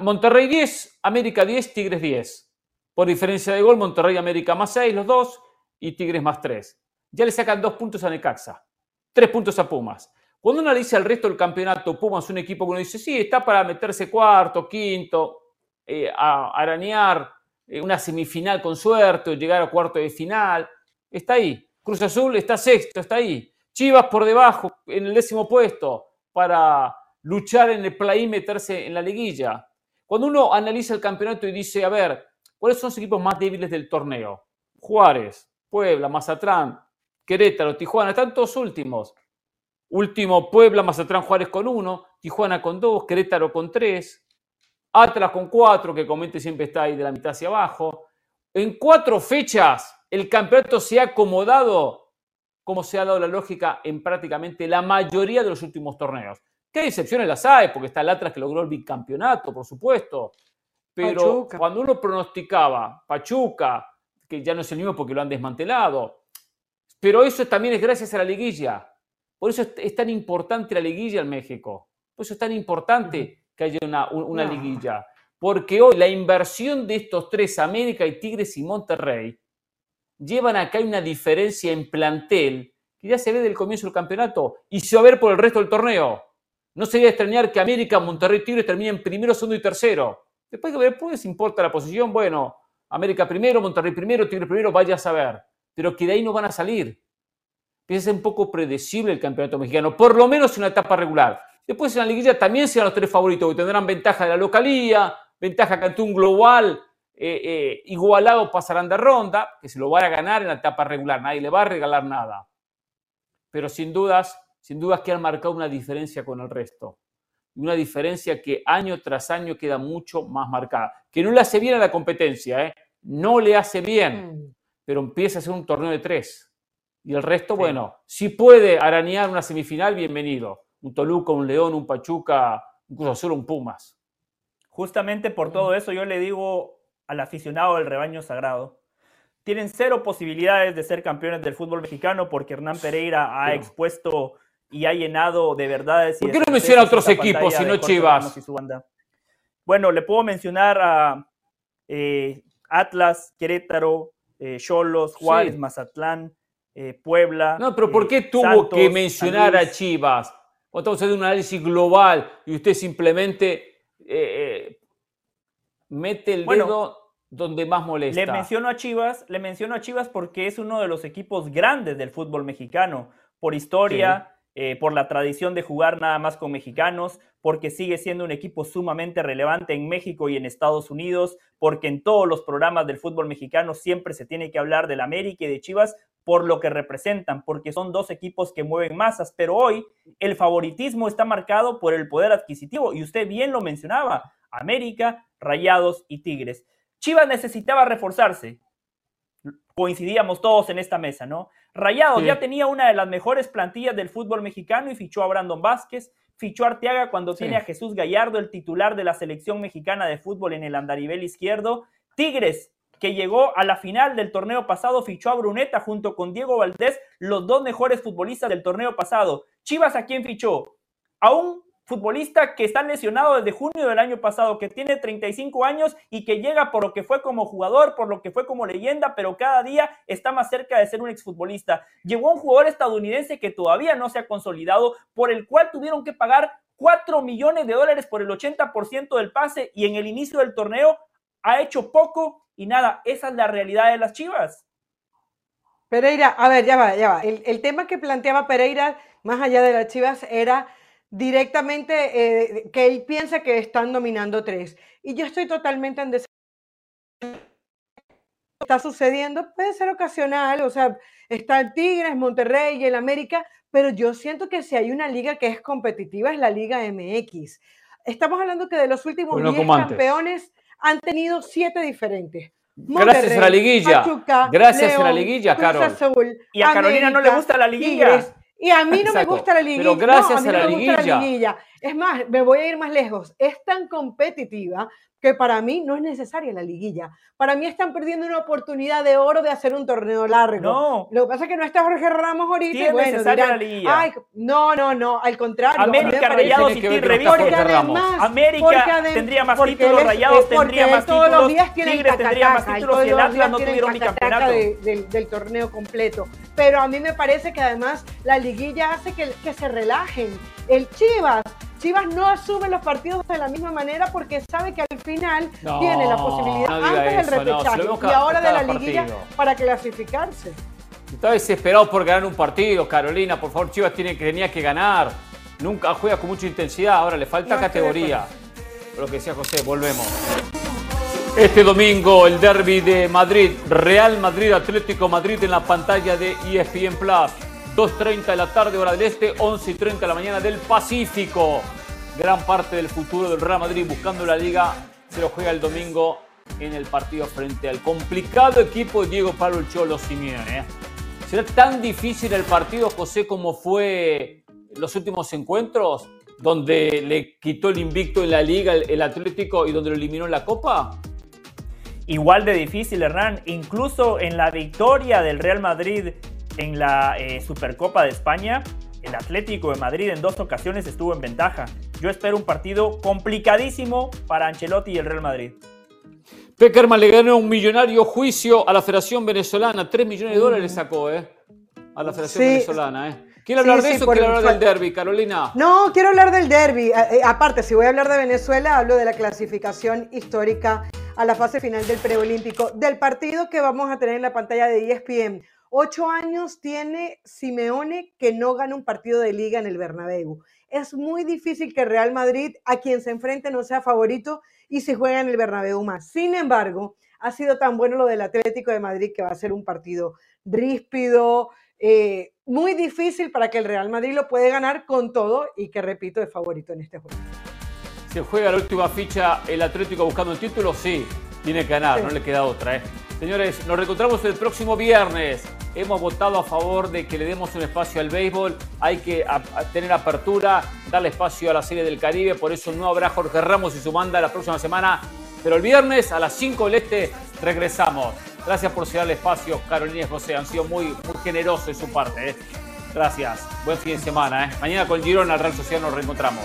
Monterrey 10, América 10, Tigres 10. Por diferencia de gol, Monterrey América más 6, los dos, y Tigres más 3. Ya le sacan dos puntos a Necaxa, tres puntos a Pumas. Cuando uno analiza el resto del campeonato, Pumas es un equipo que uno dice, sí, está para meterse cuarto, quinto, eh, a arañar eh, una semifinal con suerte o llegar a cuarto de final. Está ahí. Cruz Azul está sexto, está ahí. Chivas por debajo, en el décimo puesto, para luchar en el play y meterse en la liguilla. Cuando uno analiza el campeonato y dice, a ver, ¿cuáles son los equipos más débiles del torneo? Juárez, Puebla, Mazatlán, Querétaro, Tijuana, están todos últimos. Último Puebla, Mazatlán, Juárez con uno, Tijuana con dos, Querétaro con tres, Atlas con cuatro, que comente siempre está ahí de la mitad hacia abajo. En cuatro fechas, el campeonato se ha acomodado como se ha dado la lógica en prácticamente la mayoría de los últimos torneos. ¿Qué excepciones las hay? Porque está el Atlas que logró el bicampeonato, por supuesto. Pero cuando uno pronosticaba Pachuca, que ya no es el mismo porque lo han desmantelado, pero eso también es gracias a la liguilla. Por eso es tan importante la liguilla en México. Por eso es tan importante que haya una, liguilla. Porque hoy la inversión de estos tres, América y Tigres y Monterrey, llevan acá una diferencia en plantel que ya se ve del comienzo del campeonato y se va a ver por el resto del torneo. No sería extrañar que América, Monterrey y Tigres terminen primero, segundo y tercero. Después, después importa la posición, bueno, América primero, Monterrey primero, Tigres primero, vaya a saber. Pero que de ahí no van a salir. Empieza a ser un poco predecible el campeonato mexicano, por lo menos en una etapa regular. Después en la liguilla también serán los tres favoritos, que tendrán ventaja de la localía, ventaja que un global eh, eh, igualado pasarán de ronda, que se lo van a ganar en la etapa regular, nadie le va a regalar nada. Pero sin dudas, sin dudas que han marcado una diferencia con el resto. Una diferencia que año tras año queda mucho más marcada. Que no le hace bien a la competencia, ¿eh? no le hace bien, mm. pero empieza a ser un torneo de tres. Y el resto, bueno, si puede arañar una semifinal, bienvenido un Toluca, un León, un Pachuca, incluso solo un Pumas. Justamente por todo eso yo le digo al aficionado del rebaño sagrado, tienen cero posibilidades de ser campeones del fútbol mexicano porque Hernán Pereira ha expuesto y ha llenado de verdades. ¿Por qué no menciona otros equipos si no Chivas? Bueno, le puedo mencionar a eh, Atlas, Querétaro, eh, Cholos, Juárez, Mazatlán, eh, Puebla. No, pero ¿por qué tuvo que mencionar a Chivas? O estamos haciendo un análisis global y usted simplemente eh, eh, mete el dedo donde más molesta. Le menciono a Chivas, le menciono a Chivas porque es uno de los equipos grandes del fútbol mexicano, por historia, eh, por la tradición de jugar nada más con mexicanos, porque sigue siendo un equipo sumamente relevante en México y en Estados Unidos, porque en todos los programas del fútbol mexicano siempre se tiene que hablar del América y de Chivas por lo que representan, porque son dos equipos que mueven masas, pero hoy el favoritismo está marcado por el poder adquisitivo y usted bien lo mencionaba, América, Rayados y Tigres. Chivas necesitaba reforzarse. Coincidíamos todos en esta mesa, ¿no? Rayados ya tenía una de las mejores plantillas del fútbol mexicano y fichó a Brandon Vázquez, fichó a Arteaga cuando tiene a Jesús Gallardo, el titular de la selección mexicana de fútbol en el andarivel izquierdo. Tigres que llegó a la final del torneo pasado, fichó a Bruneta junto con Diego Valdés, los dos mejores futbolistas del torneo pasado. Chivas, ¿a quién fichó? A un futbolista que está lesionado desde junio del año pasado, que tiene 35 años y que llega por lo que fue como jugador, por lo que fue como leyenda, pero cada día está más cerca de ser un exfutbolista. Llegó un jugador estadounidense que todavía no se ha consolidado, por el cual tuvieron que pagar 4 millones de dólares por el 80% del pase y en el inicio del torneo ha hecho poco y nada, esa es la realidad de las Chivas. Pereira, a ver, ya va, ya va. El, tema que planteaba Pereira, más allá de las Chivas, era directamente eh, que él piensa que están dominando tres. Y yo estoy totalmente en desacuerdo. Está sucediendo, puede ser ocasional, o sea, está el Tigres, Monterrey y el América, pero yo siento que si hay una liga que es competitiva es la Liga MX. Estamos hablando que de los últimos 10 campeones han tenido 7 diferentes. Gracias a la liguilla. Gracias a la liguilla, Carol. y a Carolina no le gusta la liguilla. y a mí no me gusta la liguilla. Pero gracias a, la, liguilla. Es más, me voy a ir más lejos. Es tan competitiva que para mí no es necesaria la liguilla. Para mí están perdiendo una oportunidad de oro de hacer un torneo largo. No. Lo que pasa es que no está Jorge Ramos ahorita. Sí, es bueno, necesaria la liguilla. Ay, no, no, no, al contrario. América, Rayados y Tigres. Porque además, América tendría más títulos, Rayados tendría más todos títulos, los días Tigres tendría más títulos y el Atlas no tuvieron ni campeonato. del torneo completo. Pero a mí me parece que además la liguilla hace que, que se relajen. El Chivas Chivas no asume los partidos de la misma manera porque sabe que al final tiene la posibilidad antes del repechaje y ahora de la liguilla para clasificarse. Está desesperado por ganar un partido, Carolina. Por favor, Chivas tiene, tenía que ganar. Nunca juega con mucha intensidad. Ahora le falta categoría. Lo que decía José, volvemos. Este domingo el derby de Madrid, Real Madrid Atlético Madrid en la pantalla de ESPN Plus. 2.30 de la tarde, hora del este, 11.30 de la mañana del Pacífico. Gran parte del futuro del Real Madrid buscando la liga se lo juega el domingo en el partido frente al complicado equipo de Diego Pablo Cholo Simeone. ¿eh? ¿Será tan difícil el partido, José, como fue los últimos encuentros, donde le quitó el invicto en la liga el, Atlético y donde lo eliminó en la Copa? Igual de difícil, Hernán. Incluso en la victoria del Real Madrid en la eh, Supercopa de España, el Atlético de Madrid en dos ocasiones estuvo en ventaja. Yo espero un partido complicadísimo para Ancelotti y el Real Madrid. Peckerman le ganó un millonario juicio a la Federación Venezolana. Tres millones de dólares sacó, ¿eh? A la Federación Venezolana, ¿eh? ¿Quiere hablar de eso o quiere hablar del derby, Carolina? No, quiero hablar del derby. Eh, eh, aparte, si voy a hablar de Venezuela, hablo de la clasificación histórica a la fase final del preolímpico, del partido que vamos a tener en la pantalla de ESPN. Ocho años tiene Simeone que no gana un partido de liga en el Bernabéu. Es muy difícil que Real Madrid, a quien se enfrente, no sea favorito y se juega en el Bernabéu más. Sin embargo, ha sido tan bueno lo del Atlético de Madrid que va a ser un partido ríspido, eh, muy difícil para que el Real Madrid lo puede ganar con todo y que, repito, es favorito en este juego. ¿Se juega la última ficha el Atlético buscando el título? Sí, tiene que ganar, no le queda otra. ¿eh? Señores, nos reencontramos el próximo viernes. Hemos votado a favor de que le demos un espacio al béisbol. Hay que tener apertura, darle espacio a la Serie del Caribe. Por eso no habrá Jorge Ramos y su banda la próxima semana. Pero el viernes a las 5 del Este regresamos. Gracias por ceder espacio, Carolina y José. Han sido muy, muy generosos de su parte. ¿eh? Gracias. Buen fin de semana. ¿eh? Mañana con Girona, al Real Social, nos reencontramos.